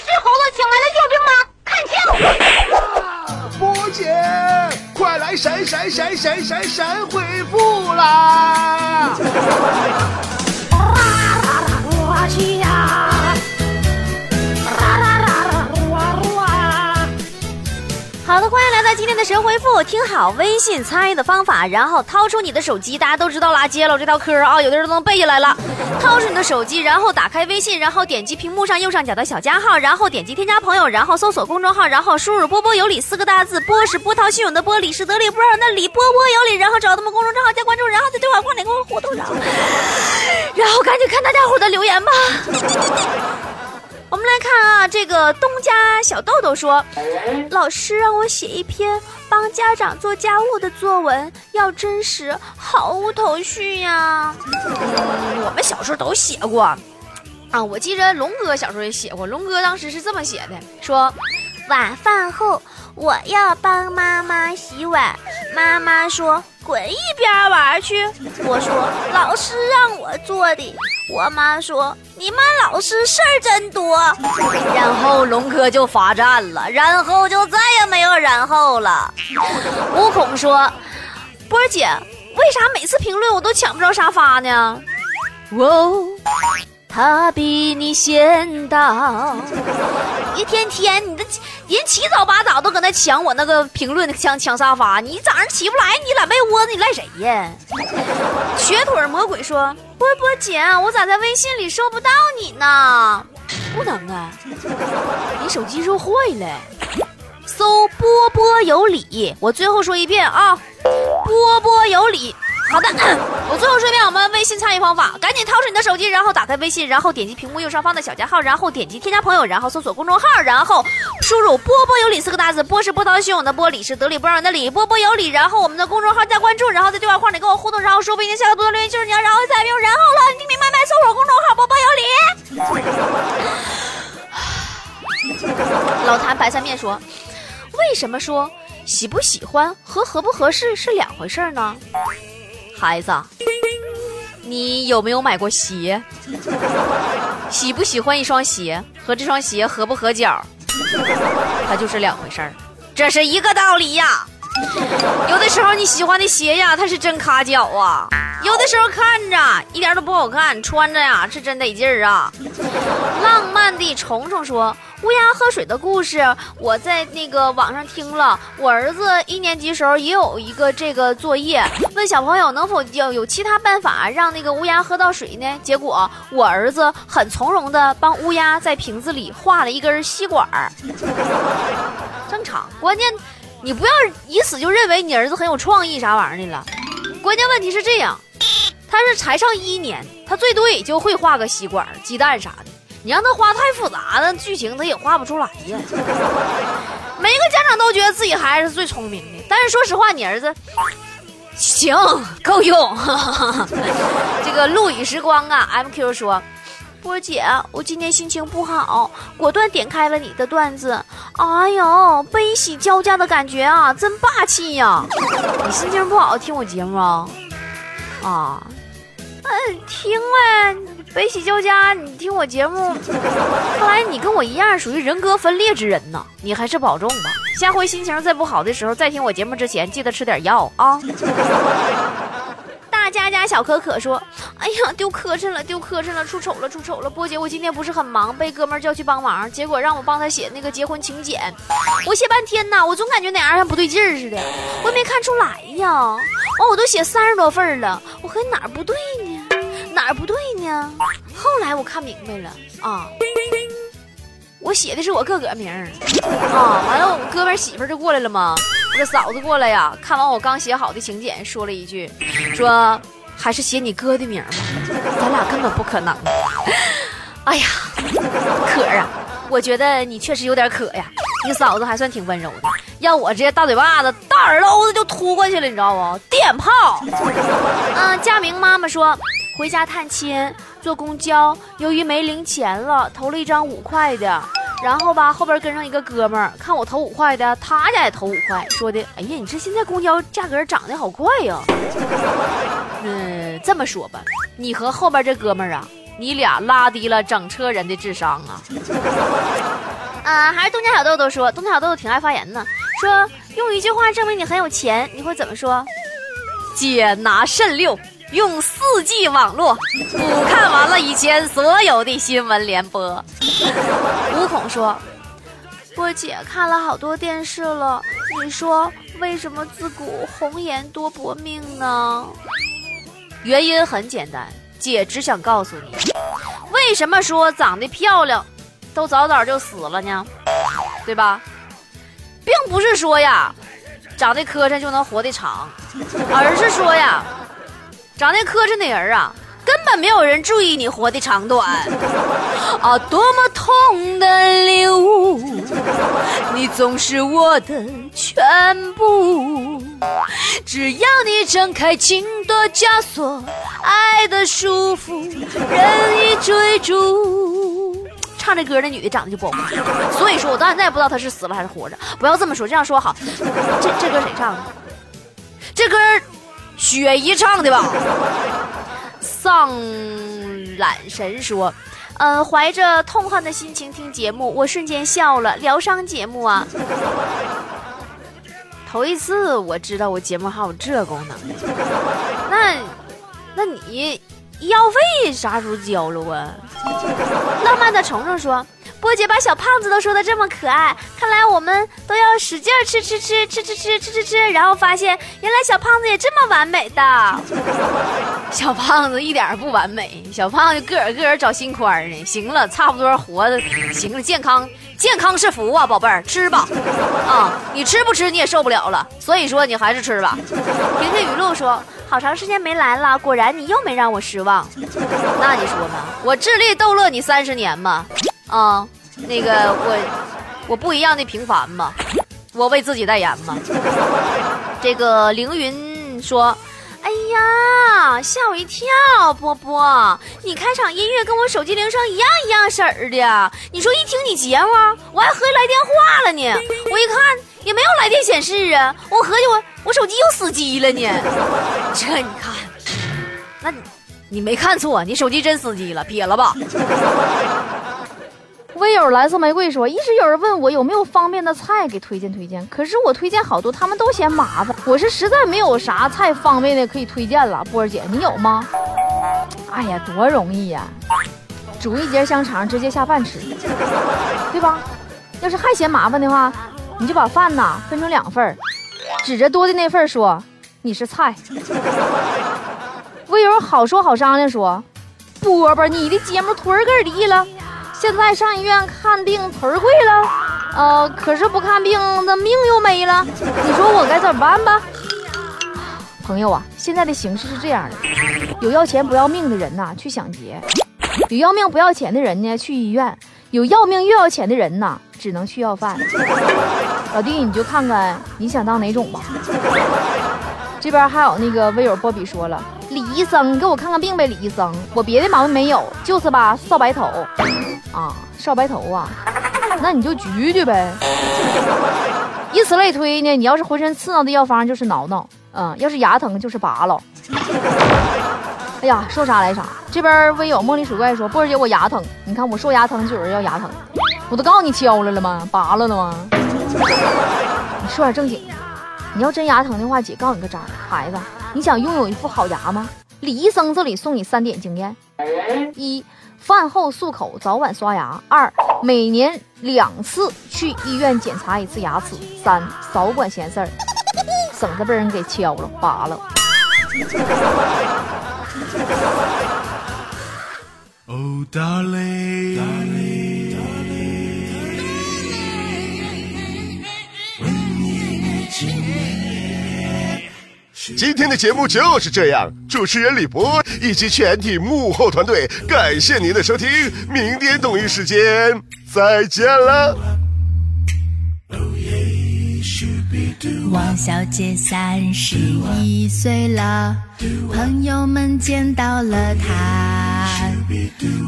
是猴子请来的救兵吗？看清！波姐，快来闪闪闪闪闪闪回复啦！我去好的，欢迎来到今天的神回复。听好微信参与的方法，然后掏出你的手机，大家都知道啦，接了我这套嗑啊，有的人都能背下来了。掏出你的手机，然后打开微信，然后点击屏幕上右上角的小加号，然后点击添加朋友，然后搜索公众号，然后输入“波波有理”四个大字，波是波涛汹涌的波，理是得力不饶人的理，波波有理，然后找到他们公众账号加关注，然后在对话框里跟我互动上，然后赶紧看大家伙的留言吧。我们来看啊，这个东家小豆豆说，老师让我写一篇帮家长做家务的作文，要真实，毫无头绪呀。我们小时候都写过，啊，我记着龙哥小时候也写过，龙哥当时是这么写的，说，晚饭后我要帮妈妈洗碗，妈妈说滚一边玩去，我说老师让我做的。我妈说：“你们老师事儿真多。”然后龙哥就罚站了，然后就再也没有然后了。悟空说：“波姐，为啥每次评论我都抢不着沙发呢？”哦，他比你先到。一天天，你的人起早八早都搁那抢我那个评论，抢抢沙发。你早上起不来，你懒被窝子，你赖谁呀？瘸腿魔鬼说。波波姐，我咋在微信里收不到你呢？不能啊，你手机是坏了。搜波波有理，我最后说一遍啊，波波有理。好的，我最后说一遍我们微信参与方法，赶紧掏出你的手机，然后打开微信，然后点击屏幕右上方的小加号，然后点击添加朋友，然后搜索公众号，然后输入“波波有理”四个大字，波是波涛汹涌的波，理是得理不饶人的理，波波有理。然后我们的公众号加关注，然后在对话框里跟我互动，然后说不定下个多的留言就是你，然后再没有然后了，你听明白没？搜索公众号“波波有理”。老谭白菜面说：“ 为什么说喜不喜欢和合不合适是两回事呢？”孩子，你有没有买过鞋？喜不喜欢一双鞋和这双鞋合不合脚，它就是两回事儿。这是一个道理呀。有的时候你喜欢的鞋呀，它是真卡脚啊；有的时候看着一点都不好看，穿着呀是真得劲儿啊。浪漫的虫虫说。乌鸦喝水的故事，我在那个网上听了。我儿子一年级时候也有一个这个作业，问小朋友能否有有其他办法让那个乌鸦喝到水呢？结果我儿子很从容的帮乌鸦在瓶子里画了一根吸管儿。正常，关键你不要以此就认为你儿子很有创意啥玩意儿的了。关键问题是这样，他是才上一年，他最多也就会画个吸管、鸡蛋啥的。你让他画太复杂的剧情，他也画不出来呀。每个家长都觉得自己孩子是最聪明的，但是说实话，你儿子行够用。这个陆羽时光啊，MQ 说，波姐，我今天心情不好，果断点开了你的段子。哎呦，悲喜交加的感觉啊，真霸气呀！你心情不好听我节目啊？啊，嗯，听呗。悲喜交加，你听我节目，看来你跟我一样属于人格分裂之人呐。你还是保重吧，下回心情再不好的时候，再听我节目之前，记得吃点药啊。大家家小可可说：“哎呀，丢磕碜了，丢磕碜了，出丑了，出丑了。”波姐，我今天不是很忙，被哥们叫去帮忙，结果让我帮他写那个结婚请柬，我写半天呐，我总感觉哪样像不对劲儿似的，我也没看出来呀。完，我都写三十多份了，我和哪儿不对呢？哪儿不对呢？后来我看明白了啊，我写的是我哥哥名儿啊。完了，我哥们媳妇就过来了嘛，我这嫂子过来呀，看完我刚写好的请柬，说了一句，说还是写你哥的名吧，咱俩根本不可能。哎呀，可儿啊，我觉得你确实有点可呀。你嫂子还算挺温柔的，要我直接大嘴巴子、大耳朵子就突过去了，你知道不？电炮。嗯，佳明妈妈说。回家探亲，坐公交，由于没零钱了，投了一张五块的。然后吧，后边跟上一个哥们儿，看我投五块的，他家也投五块，说的：“哎呀，你这现在公交价格涨得好快呀。”嗯，这么说吧，你和后边这哥们儿啊，你俩拉低了整车人的智商啊。啊，还是东家小豆豆说，东家小豆豆挺爱发言呢，说用一句话证明你很有钱，你会怎么说？姐拿肾六，用四 G 网络，补看完了以前所有的新闻联播。吴孔说，波姐看了好多电视了，你说为什么自古红颜多薄命呢？原因很简单，姐只想告诉你，为什么说长得漂亮，都早早就死了呢？对吧？并不是说呀，长得磕碜就能活得长，而是说呀，长得磕碜的人啊，根本没有人注意你活的长短。啊，多么痛的领悟，你总是我的全部。只要你睁开情的枷锁，爱的束缚，任意追逐。唱这歌那女的长得就不好看，所以说我到现在也不知道她是死了还是活着。不要这么说，这样说好。这这歌谁唱的？这歌雪姨唱的吧？丧懒神说，呃，怀着痛恨的心情听节目，我瞬间笑了。疗伤节目啊，头一次我知道我节目还有这功能。那，那你医药费啥时候交了啊？浪漫的虫虫说。波姐把小胖子都说的这么可爱，看来我们都要使劲吃吃吃吃吃吃吃吃吃，然后发现原来小胖子也这么完美的。小胖子一点不完美，小胖子个儿个儿找心宽呢。行了，差不多活的，行了，健康健康是福啊，宝贝儿，吃吧。啊，你吃不吃你也受不了了，所以说你还是吃吧。婷婷语录说，好长时间没来了，果然你又没让我失望。那你说呢？我智力逗乐你三十年嘛。啊，那个我，我不一样的平凡嘛，我为自己代言嘛。这个凌云说：“哎呀，吓我一跳，波波，你开场音乐跟我手机铃声一样一样式儿的。你说一听你节目，我还合计来电话了呢。我一看也没有来电显示啊，我合计我我手机又死机了呢。这你看，那你你没看错，你手机真死机了，撇了吧。”微友蓝色玫瑰说：“一直有人问我有没有方便的菜给推荐推荐，可是我推荐好多，他们都嫌麻烦。我是实在没有啥菜方便的可以推荐了。波儿姐，你有吗？哎呀，多容易呀！煮一节香肠，直接下饭吃，对吧？要是还嫌麻烦的话，你就把饭呐分成两份，指着多的那份说你是菜。微友好说好商量说，波波，你的节目腿儿给离了。”现在上医院看病忒贵了，呃，可是不看病那命又没了，你说我该怎么办吧？朋友啊，现在的形势是这样的，有要钱不要命的人呐去抢劫，有要命不要钱的人呢去医院，有要命又要钱的人呐只能去要饭。老弟，你就看看你想当哪种吧。这边还有那个微友波比说了，李医生给我看看病呗，李医生，我别的毛病没有，就是吧少白头。啊，少白头啊，那你就焗焗呗。以此类推呢，你要是浑身刺挠的药方就是挠挠，嗯，要是牙疼就是拔了。哎呀，说啥来啥。这边微友茉莉水怪说，波儿姐我牙疼，你看我说牙疼就有人要牙疼，我都告诉你敲了了吗？拔了了吗？你说点正经的，你要真牙疼的话，姐告诉你个招儿，孩子，你想拥有一副好牙吗？李医生这里送你三点经验：一。饭后漱口，早晚刷牙。二，每年两次去医院检查一次牙齿。三，少管闲事儿，省得被人给敲了、拔了。Oh darling。今天的节目就是这样，主持人李博以及全体幕后团队，感谢您的收听，明天同一时间再见了。王小姐三十一岁了，朋友们见到了她，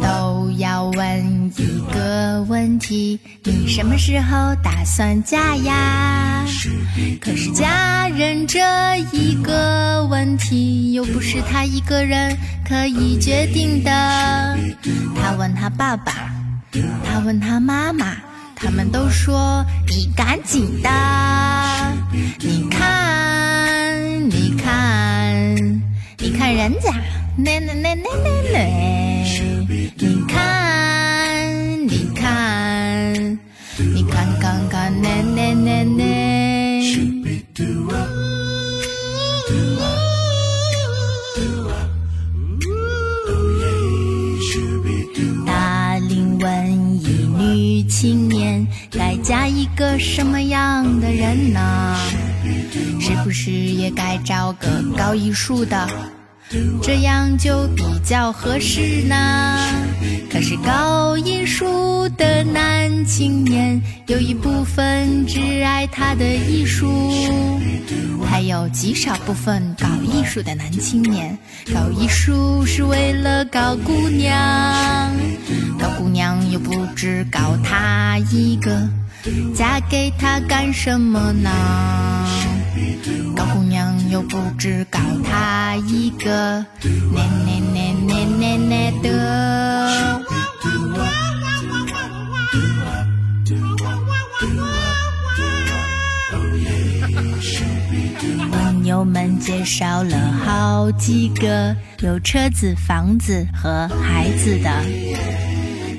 都要问一个问题：你什么时候打算嫁呀？可是嫁人这一个问题，又不是他一个人可以决定的。他问他爸爸，他问他妈妈。他们都说你赶紧的。你看，你看，你看人家，那那那那那那，你看，你看，你看看看，那那那那。大龄文艺女青年该嫁一个什么样的人呢？是不是也该找个搞艺术的？这样就比较合适呢。可是搞艺术的男青年有一部分只爱他的艺术，还有极少部分搞艺术的男青年搞艺术是为了搞姑娘，搞姑娘又不只搞他一个，嫁给他干什么呢？搞姑娘又不知搞他一个，那那那那那那的。朋友们介绍了好几个有车子、房子和孩子的。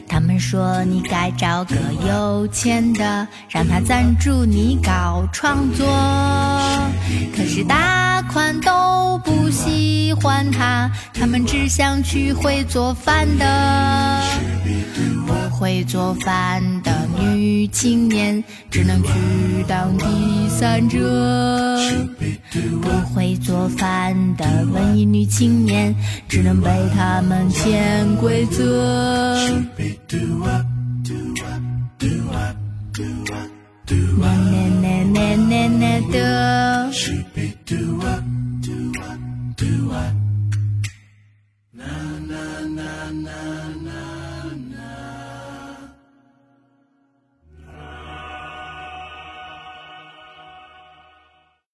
他们说你该找个有钱的，让他赞助你搞创作。可是大款都不喜欢他，他们只想娶会做饭的。不会做饭的女青年只能去当第三者。不会做饭的文艺女青年只能被他们潜规则。